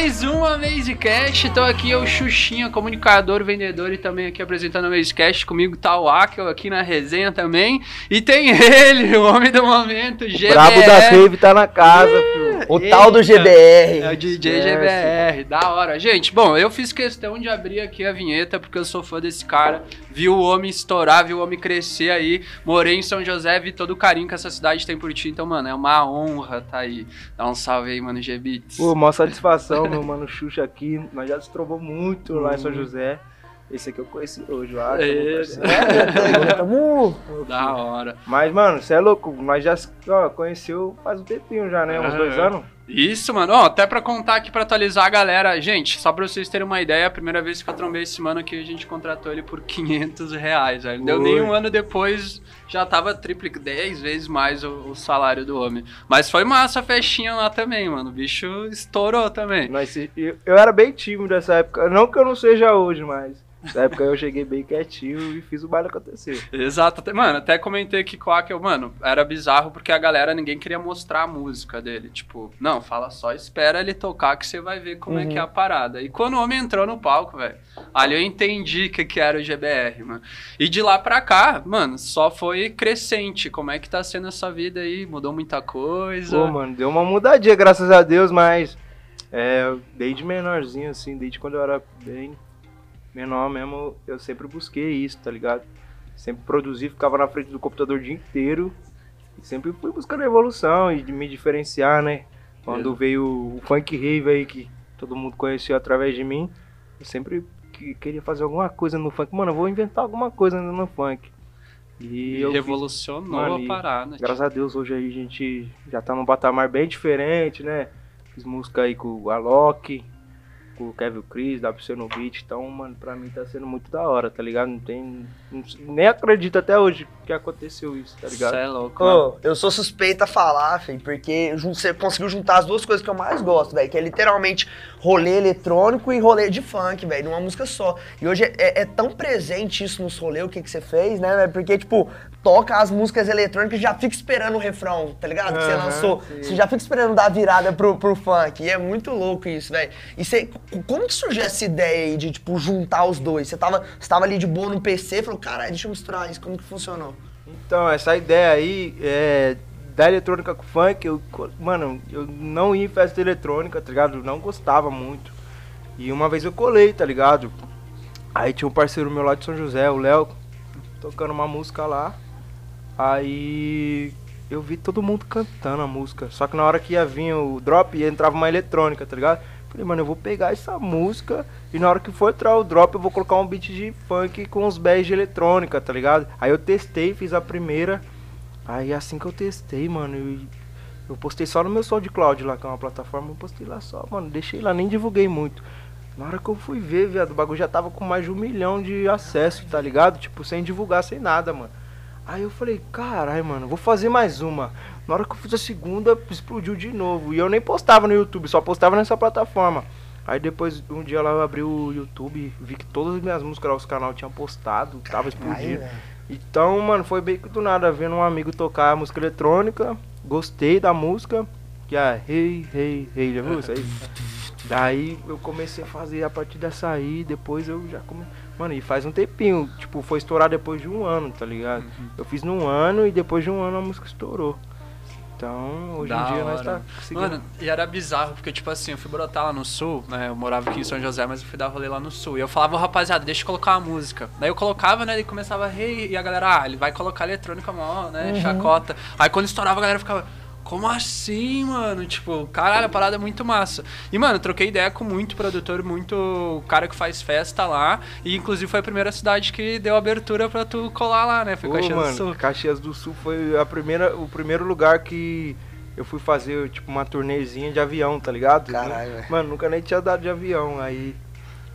mais uma Mazecast. Tô aqui, eu, Xuxinha, comunicador, vendedor e também aqui apresentando a Mazecast. Comigo tá o Akel aqui na resenha também. E tem ele, o homem do momento, GBR. O brabo da Cave tá na casa, filho. O Eita. tal do GBR. É o DJ. GBR, da hora. Gente, bom, eu fiz questão de abrir aqui a vinheta porque eu sou fã desse cara. Vi o homem estourar, vi o homem crescer aí. Morei em São José, vi todo o carinho que essa cidade tem por ti. Então, mano, é uma honra tá aí. Dá um salve aí, mano, G-Beats. Pô, maior satisfação, meu mano Xuxa aqui. Nós já se trovou muito lá em São José. Esse aqui eu conheci hoje, eu acho. Esse. É, tamo- Da hora. Mas, mano, você é louco. Nós já ó, conheceu faz um tempinho já, né? Uns dois Aham. anos. Isso, mano. Ó, até pra contar aqui, pra atualizar a galera. Gente, só pra vocês terem uma ideia, a primeira vez que eu trombei esse mano aqui, a gente contratou ele por 500 reais. velho. Não deu nem um ano depois, já tava triplo, 10 vezes mais o, o salário do homem. Mas foi massa a festinha lá também, mano. O bicho estourou também. Se- eu, eu era bem tímido nessa época. Não que eu não seja hoje, mas. Nessa época eu cheguei bem quietinho e fiz o baile acontecer. Exato. Até- Mano, até comentei aqui com o Akel, mano, era bizarro porque a galera, ninguém queria mostrar a música dele. Tipo, não, fala só, espera ele tocar que você vai ver como é que é a parada. E quando o homem entrou no palco, velho, ali eu entendi o que, que era o GBR, mano. E de lá pra cá, mano, só foi crescente. Como é que tá sendo essa vida aí? Mudou muita coisa. Pô, mano, deu uma mudadinha, graças a Deus, mas. É, desde menorzinho, assim, desde quando eu era bem menor mesmo, eu sempre busquei isso, tá ligado? Sempre produzi, ficava na frente do computador o dia inteiro. E sempre fui buscando evolução e me diferenciar, né? Quando veio o funk rave aí, que todo mundo conheceu através de mim, eu sempre que- queria fazer alguma coisa no funk. Mano, eu vou inventar alguma coisa no funk. E, E eu fiz- revolucionou Mano, a e parada. Graças a Deus, hoje aí a gente já tá num patamar bem diferente, né? Fiz música aí com o Alok, com o Kevin Chris, WC no beat. Então, mano, pra mim tá sendo muito da hora, tá ligado? Não tem. não- nem acredito até hoje que aconteceu isso, tá ligado? Cê é louco, mano. Ô, eu sou suspeita a falar, filho, porque você conseguiu juntar as duas coisas que eu mais gosto, velho, que é literalmente rolê eletrônico e rolê de funk, velho, numa música só. E hoje é, é- é tão presente isso nos rolês, o que, que você fez, né, velho? Porque, tipo, toca as músicas eletrônicas e já fica esperando o refrão, tá ligado? Que você lançou. sim. Você já fica esperando dar a virada pro, pro funk. E é muito louco isso, velho. E você, como que surgiu essa ideia aí de, tipo, juntar os dois? Você tava, você tava ali de boa no PC falou, caralho, deixa eu misturar isso, como que funcionou? Então, essa ideia aí é, da eletrônica com funk, eu, mano, eu não ia em festa eletrônica, tá ligado? Não gostava muito. E uma vez eu colei, tá ligado? Aí tinha um parceiro meu lá de São José, o Léo, tocando uma música lá. Aí eu vi todo mundo cantando a música. Só que na hora que ia vir o drop, entrava uma eletrônica, tá ligado? Falei, mano, eu vou pegar essa música e na hora que for entrar o drop eu vou colocar um beat de funk com uns bés de eletrônica, tá ligado? Aí eu testei, fiz a primeira. Aí assim que eu testei, mano, eu, eu postei só no meu SoundCloud lá, que é uma plataforma, eu postei lá só, mano, deixei lá, nem divulguei muito. Na hora que eu fui ver, viado, o bagulho já tava com mais de um milhão de acessos, tá ligado? Tipo, sem divulgar, sem nada, mano. Aí eu falei, caralho, mano, vou fazer mais uma. Na hora que eu fiz a segunda, explodiu de novo. E eu nem postava no YouTube, só postava nessa plataforma. Aí depois, um dia lá eu abri o YouTube, vi que todas as minhas músicas lá, os canal tinham postado, tava explodindo. Então, mano, foi bem que do nada, vendo um amigo tocar música eletrônica, gostei da música, que é Hey, Hey, Hey, já viu isso aí? Daí eu comecei a fazer a partir dessa aí, depois eu já comecei. Mano, e faz um tempinho, tipo, foi estourar depois de um ano, tá ligado? Eu fiz num ano e depois de um ano a música estourou. Então, hoje Da em dia nós hora. tá conseguindo. Mano, e era bizarro, porque, tipo assim, eu fui brotar lá no sul, né? Eu morava aqui em São José, mas eu fui dar rolê lá no sul. E eu falava, "Ô, rapaziada, deixa eu colocar uma música. Daí eu colocava, né? E começava, hey, e a galera, ah, ele vai colocar eletrônica mó, né? Uhum. Chacota. Aí quando estourava, a galera ficava. Como assim, mano? Tipo, caralho, a parada é muito massa. E, mano, eu troquei ideia com muito produtor, muito cara que faz festa lá. E, inclusive, foi a primeira cidade que deu abertura pra tu colar lá, né? Foi Ô, Caxias mano, do Sul. Caxias do Sul foi a primeira, o primeiro lugar que eu fui fazer, tipo, uma turnezinha de avião, tá ligado? Caralho, velho. Mano, nunca nem tinha dado de avião. Aí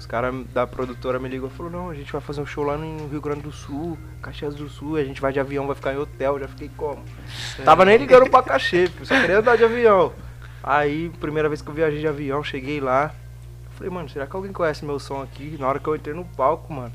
os caras da produtora me ligou e falou, não, a gente vai fazer um show lá no Rio Grande do Sul, Caxias do Sul, a gente vai de avião, vai ficar em hotel, já fiquei como? Tava nem ligando pra cachê, filho, só queria andar de avião. Aí, primeira vez que eu viajei de avião, cheguei lá. Falei, mano, será que alguém conhece meu som aqui? Na hora que eu entrei no palco, mano.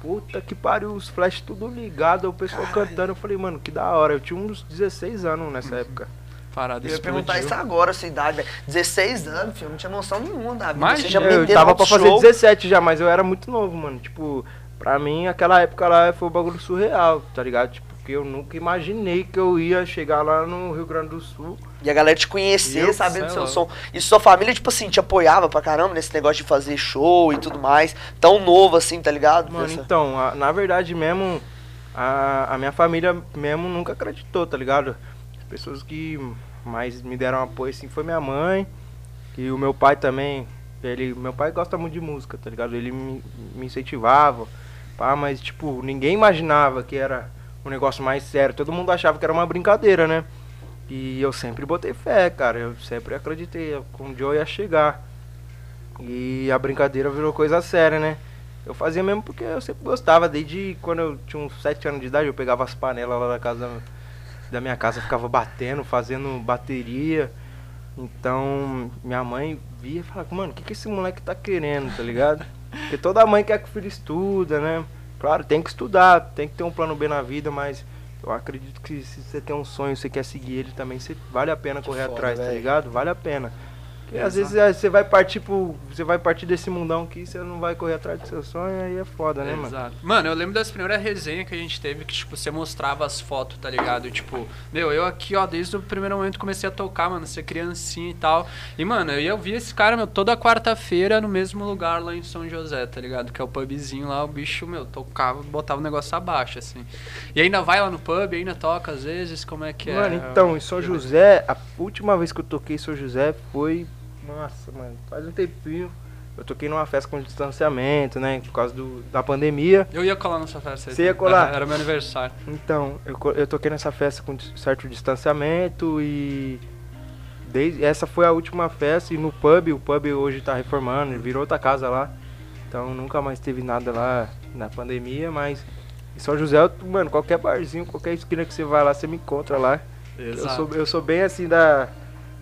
Puta que pariu, os flash tudo ligado, o pessoal cantando. Eu falei, mano, que da hora. Eu tinha uns 16 anos nessa época. Parada Eu ia perguntar isso agora, sua idade, velho. 16 anos, filho, não tinha noção nenhuma da vida. Mas Você já Eu tava pra fazer show. 17 já, mas eu era muito novo, mano. Tipo, pra mim, aquela época lá foi um bagulho surreal, tá ligado? Tipo, porque eu nunca imaginei que eu ia chegar lá no Rio Grande do Sul. E a galera te conhecer, sabendo sei seu lá. som. E sua família, tipo assim, te apoiava pra caramba nesse negócio de fazer show e tudo mais. Tão novo assim, tá ligado? Mano, Essa- então, a- na verdade mesmo, a, a minha família mesmo nunca acreditou, tá ligado? As pessoas que mais me deram apoio, assim, foi minha mãe e o meu pai também. Ele, meu pai gosta muito de música, tá ligado? Ele me, me incentivava, pá, mas, tipo, ninguém imaginava que era um negócio mais sério. Todo mundo achava que era uma brincadeira, né? E eu sempre botei fé, cara. Eu sempre acreditei dia eu ia chegar. E a brincadeira virou coisa séria, né? Eu fazia mesmo porque eu sempre gostava. Desde quando eu tinha uns 7 anos de idade, eu pegava as panelas lá da casa da minha casa, ficava batendo, fazendo bateria. Então, minha mãe via e falava, mano, o que, que esse moleque tá querendo, tá ligado? Porque toda mãe quer que o filho estuda, né? Claro, tem que estudar, tem que ter um plano B na vida, mas eu acredito que se você tem um sonho, você quer seguir ele também, você, vale a pena correr foda, atrás, tá velho. ligado? Vale a pena. Porque às vezes é, você vai partir pro. Você vai partir desse mundão aqui, você não vai correr atrás do seu sonho, aí é foda, né, mano? Exato. Mano, eu lembro das primeiras resenhas que a gente teve que, tipo, você mostrava as fotos, tá ligado? Tipo, meu, eu aqui, ó, desde o primeiro momento comecei a tocar, mano, ser criancinha e tal. E, mano, eu ia ouvir esse cara, meu, toda quarta-feira no mesmo lugar lá em São José, tá ligado? Que é o pubzinho lá, o bicho, meu, tocava, botava o negócio abaixo, assim. E ainda vai lá no pub, ainda toca às vezes, como é que é? Mano, então, em São José, a última vez que eu toquei em São José foi. Nossa, mano, faz um tempinho. Eu toquei numa festa com distanciamento, né? Por causa do, da pandemia. Eu ia colar na sua festa aí. Você ia colar? Era, era meu aniversário. Então, eu, eu toquei nessa festa com certo distanciamento e. Desde, essa foi a última festa e no pub, o pub hoje tá reformando, virou outra casa lá. Então nunca mais teve nada lá na pandemia, mas em São José, mano, qualquer barzinho, qualquer esquina que você vai lá, você me encontra lá. Eu sou, eu sou bem assim da,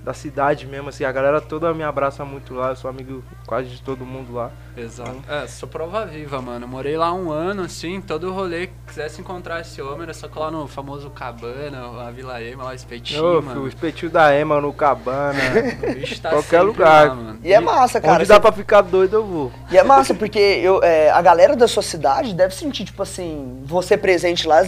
da cidade mesmo, assim, a galera toda me abraça muito lá, eu sou amigo quase de todo mundo lá. Exato. É, sou prova viva, mano. Morei lá um ano, assim, todo rolê que quisesse encontrar esse homem era só colar no famoso Cabana, a Vila Ema, lá, espetinho, Ô, filho, o mano. espetinho da Ema no Cabana, O bicho tá qualquer lugar. lá, mano. E é massa, cara. onde você- dá pra ficar doido eu vou. E é massa, porque eu, é, a galera da sua cidade deve sentir, tipo assim, você presente lá,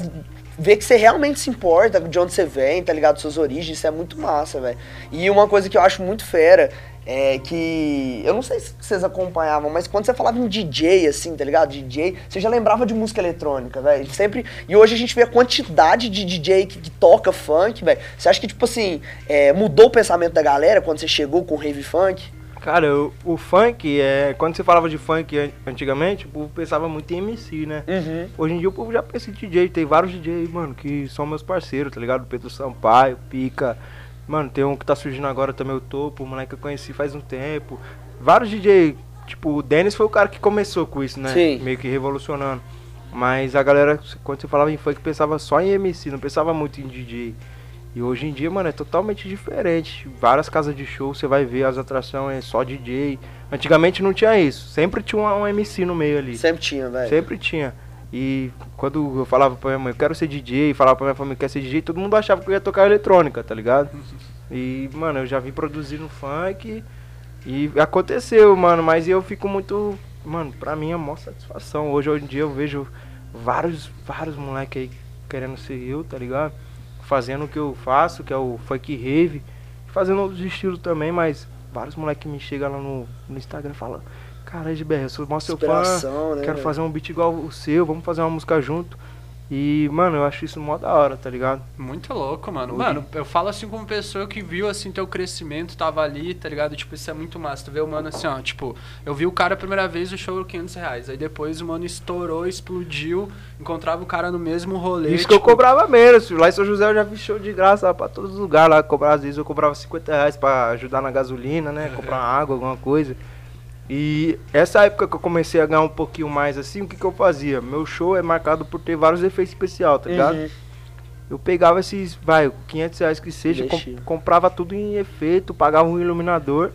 ver que você realmente se importa de onde você vem, tá ligado? Suas origens, isso é muito massa, velho. E uma coisa que eu acho muito fera é que. Eu não sei se vocês acompanhavam, mas quando você falava em DJ, assim, tá ligado? DJ, você já lembrava de música eletrônica, velho. Sempre. E hoje a gente vê a quantidade de DJ que, que toca funk, velho. Você acha que, tipo assim, é, mudou o pensamento da galera quando você chegou com o rave funk? Cara, eu- o funk, é, quando você falava de funk an- antigamente, o povo pensava muito em MC, né? Uhum. Hoje em dia o povo já pensa em DJ, tem vários DJ, mano, que são meus parceiros, tá ligado? Pedro Sampaio, Pica. Mano, tem um que tá surgindo agora também, o Topo, um moleque que eu conheci faz um tempo. Vários DJ, tipo, o Dennis foi o cara que começou com isso, né? Sim. Meio que revolucionando. Mas a galera, quando você falava em funk, pensava só em MC, não pensava muito em DJ. E hoje em dia, mano, é totalmente diferente. Várias casas de show, você vai ver as atrações, é só DJ. Antigamente não tinha isso. Sempre tinha um, um MC no meio ali. Sempre tinha, velho. Sempre tinha. E quando eu falava pra minha mãe, eu quero ser DJ, falava pra minha família que quer ser DJ, todo mundo achava que eu ia tocar eletrônica, tá ligado? E, mano, eu já vim produzindo funk e aconteceu, mano, mas eu fico muito. Mano, pra mim é a maior satisfação. Hoje, hoje em dia eu vejo vários, vários moleques aí querendo ser eu, tá ligado? Fazendo o que eu faço, que é o funk rave, fazendo outros estilos também, mas vários moleques me chegam lá no, no Instagram e falam, cara, GBR, eu sou mó seu fã. Né? Quero fazer um beat igual o seu, vamos fazer uma música junto. E, mano, eu acho isso mó da hora, tá ligado? Muito louco, mano. Mano, eu falo assim como pessoa que viu, assim, teu crescimento, tava ali, tá ligado? Tipo, isso é muito massa. Tu vê o mano assim, ó, tipo, eu vi o cara a primeira vez, o show era 500 reais. Aí depois o mano estourou, explodiu, encontrava o cara no mesmo rolê. Isso que eu tipo, cobrava menos. filho. Lá em São José eu já vi show de graça pra todos os lugares. Lá, cobrava, às vezes eu cobrava 50 reais pra ajudar na gasolina, né? Comprar água, alguma coisa. E essa época que eu comecei a ganhar um pouquinho mais assim, o que, que eu fazia? Meu show é marcado por ter vários efeitos especiais, tá ligado? Uhum. Eu pegava esses, vai, 500 reais que seja, com- Investia. comprava tudo em efeito, pagava um iluminador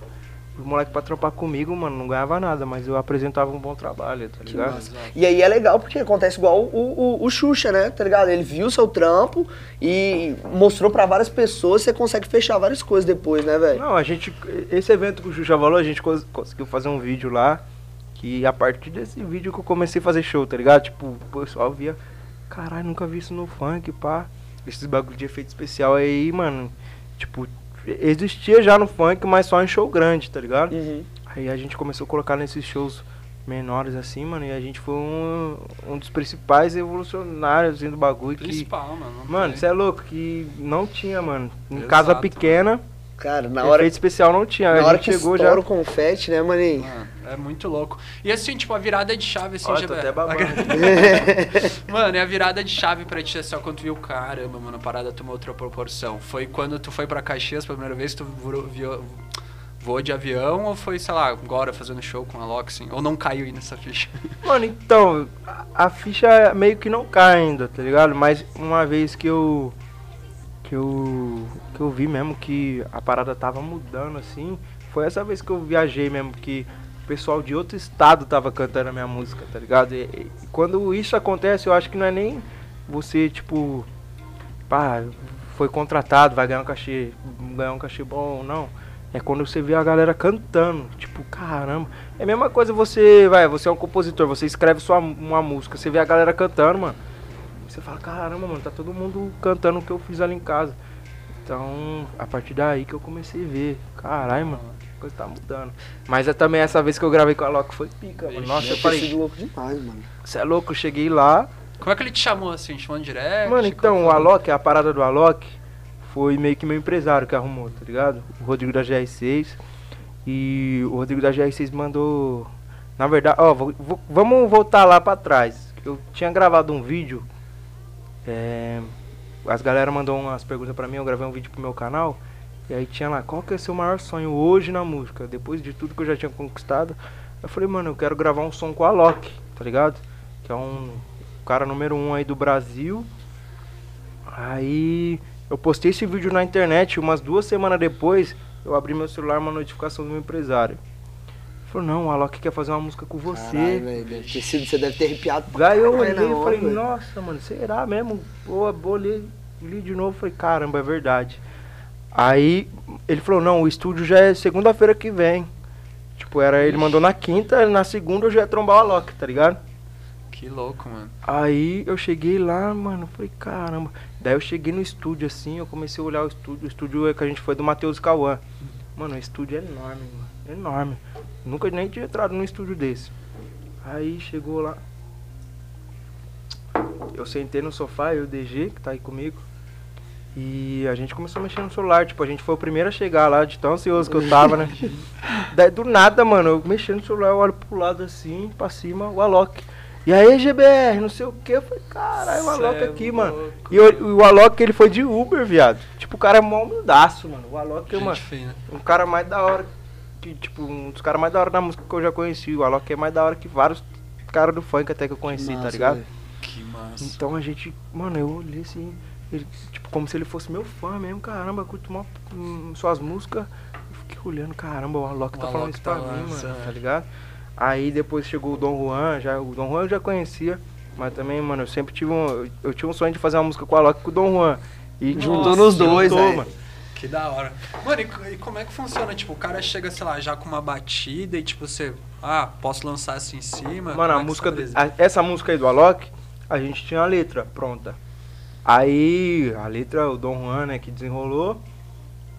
os moleques pra trampar comigo, mano, não ganhava nada, mas eu apresentava um bom trabalho, tá ligado? E aí é legal porque acontece igual o, o, o Xuxa, né? Tá ligado? Ele viu o seu trampo e mostrou pra várias pessoas, você consegue fechar várias coisas depois, né, velho? Não, a gente. Esse evento que o Xuxa falou, a gente cons- conseguiu fazer um vídeo lá. Que a partir desse vídeo que eu comecei a fazer show, tá ligado? Tipo, o pessoal via. Caralho, nunca vi isso no funk, pá. Esses bagulho de efeito especial aí, mano. Tipo, existia já no funk, mas só em show grande, tá ligado? Uhum. Aí a gente começou a colocar nesses shows menores assim, mano, e a gente foi um, um dos principais evolucionários assim, do bagulho. Que, Principal, mano. não mano, tem. você é louco, que não tinha, mano. Em Exato, casa pequena, Cara, na efeito hora, especial não tinha. na a hora que chegou já. o confete, né, maninho? Mano, é muito louco. E assim, tipo, a virada de chave, assim, Ó, já- tô até babando. Mano, e a virada de chave pra ti é só quando tu viu, caramba, mano, a parada tomou outra proporção. Foi quando tu foi pra Caxias pela primeira vez, tu voou, viu- voou de avião ou foi, sei lá, agora fazendo show com a Loki, assim? Ou não caiu aí nessa ficha? Mano, então, a, a ficha meio que não cai ainda, tá ligado? Mas uma vez que eu. Que eu. Que eu vi mesmo que a parada tava mudando assim. Foi essa vez que eu viajei mesmo, que o pessoal de outro estado tava cantando a minha música, tá ligado? E, e quando isso acontece, eu acho que não é nem você, tipo. Pá, foi contratado, vai ganhar um cachê. Ganhar um cachê bom, não. É quando você vê a galera cantando, tipo, caramba. É a mesma coisa você, vai, você é um compositor, você escreve sua, uma música, você vê a galera cantando, mano. Você fala, caramba, mano, tá todo mundo cantando o que eu fiz ali em casa. Então, a partir daí que eu comecei a ver, caralho, mano, a coisa tá mudando. Mas é também essa vez que eu gravei com a Loki foi pica, mano. Nossa, eu falei, sido louco demais, mano. você é louco, eu cheguei lá. Como é que ele te chamou, assim? Te chamou no direct? Mano, então, Qual o? Alok, a parada do Alok foi meio que meu empresário que arrumou, tá ligado? O Rodrigo da GR6. E o Rodrigo da GR6 mandou. Na verdade, ó, vou- vou- vamos voltar lá pra trás. Eu tinha gravado um vídeo. É, as galera mandou umas perguntas pra mim, eu gravei um vídeo pro meu canal. E aí tinha lá, qual que é o seu maior sonho hoje na música? Depois de tudo que eu já tinha conquistado. Eu falei, mano, eu quero gravar um som com a Alok, tá ligado? Que é um cara número um aí do Brasil. Aí eu postei esse vídeo na internet, umas duas semanas depois, eu abri meu celular uma notificação do meu empresário. Ele Falou, não, o Alok quer fazer uma música com você. Caralho, velho, deve ter sido, você deve ter arrepiado pra Daí eu olhei e falei, velho. nossa, mano, será mesmo? Boa, boa, li, li de novo, falei, caramba, é verdade. Aí ele falou, não, o estúdio já é segunda-feira que vem. Tipo, era, ele mandou na quinta, na segunda eu já ia trombar o Alok, tá ligado? Que louco, mano. Aí eu cheguei lá, mano, falei, caramba. Daí eu cheguei no estúdio assim, eu comecei a olhar o estúdio. O estúdio é que a gente foi do Matheus Cauã. Mano, o estúdio é enorme, mano. Enorme. Nunca nem tinha entrado num estúdio desse. Aí chegou lá. Eu sentei no sofá, eu e o DG, que tá aí comigo. E a gente começou a mexer no celular. Tipo, a gente foi o primeiro a chegar lá, de tão ansioso que eu tava, né? Daí do nada, mano, eu mexendo no celular, eu olho pro lado assim, pra cima, o Alok. E aí, GBR, não sei o que. Eu falei, caralho, o Alok Cê é aqui, mano. louco, E o, o Alok, ele foi de Uber, viado. Tipo, o cara é mó humildaço, mano. O Alok é, Gente mano, fina. um cara mais da hora. Que, tipo, um dos caras mais da hora da música que eu já conheci. O Alok é mais da hora que vários caras do funk até que eu conheci, tá Massa, ligado? velho. Que massa. Então a gente, mano, eu olhei assim, ele, tipo, como se ele fosse meu fã mesmo, caramba, curto mó, hum, suas músicas. Eu fiquei olhando, caramba, o Alok O tá Alok falando isso tá pra mim, mano, tá ligado? Aí depois chegou o Dom Juan, já, o Dom Juan eu já conhecia, mas também, mano, eu sempre tive um. Eu, eu tinha um sonho de fazer uma música com o Alok e com o Dom Juan. E Juntou nos dois, juntou, mano. Que da hora. Mano, e, e como é que funciona? Tipo, o cara chega, sei lá, já com uma batida e tipo, você. Ah, posso lançar assim em cima? Mano, a é que música. a- essa música aí do Alok, a gente tinha a letra pronta. Aí a letra, o Dom Juan, né, que desenrolou.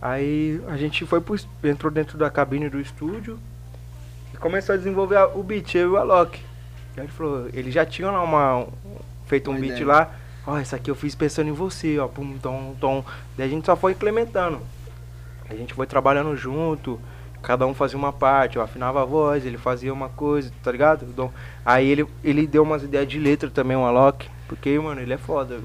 Aí a gente foi pro, entrou dentro da cabine do estúdio e começou a desenvolver a- o beat, eu e o Alok. E aí ele falou, eles já tinham lá uma. um- feito um beat ideia. lá. Ó, essa aqui eu fiz pensando em você, ó, pum, tom, tom. Daí a gente só foi implementando. A gente foi trabalhando junto, cada um fazia uma parte, eu afinava a voz, ele fazia uma coisa, tá ligado? O Dom- Aí ele, ele deu umas ideias de letra também, o Alok, porque, mano, ele é foda.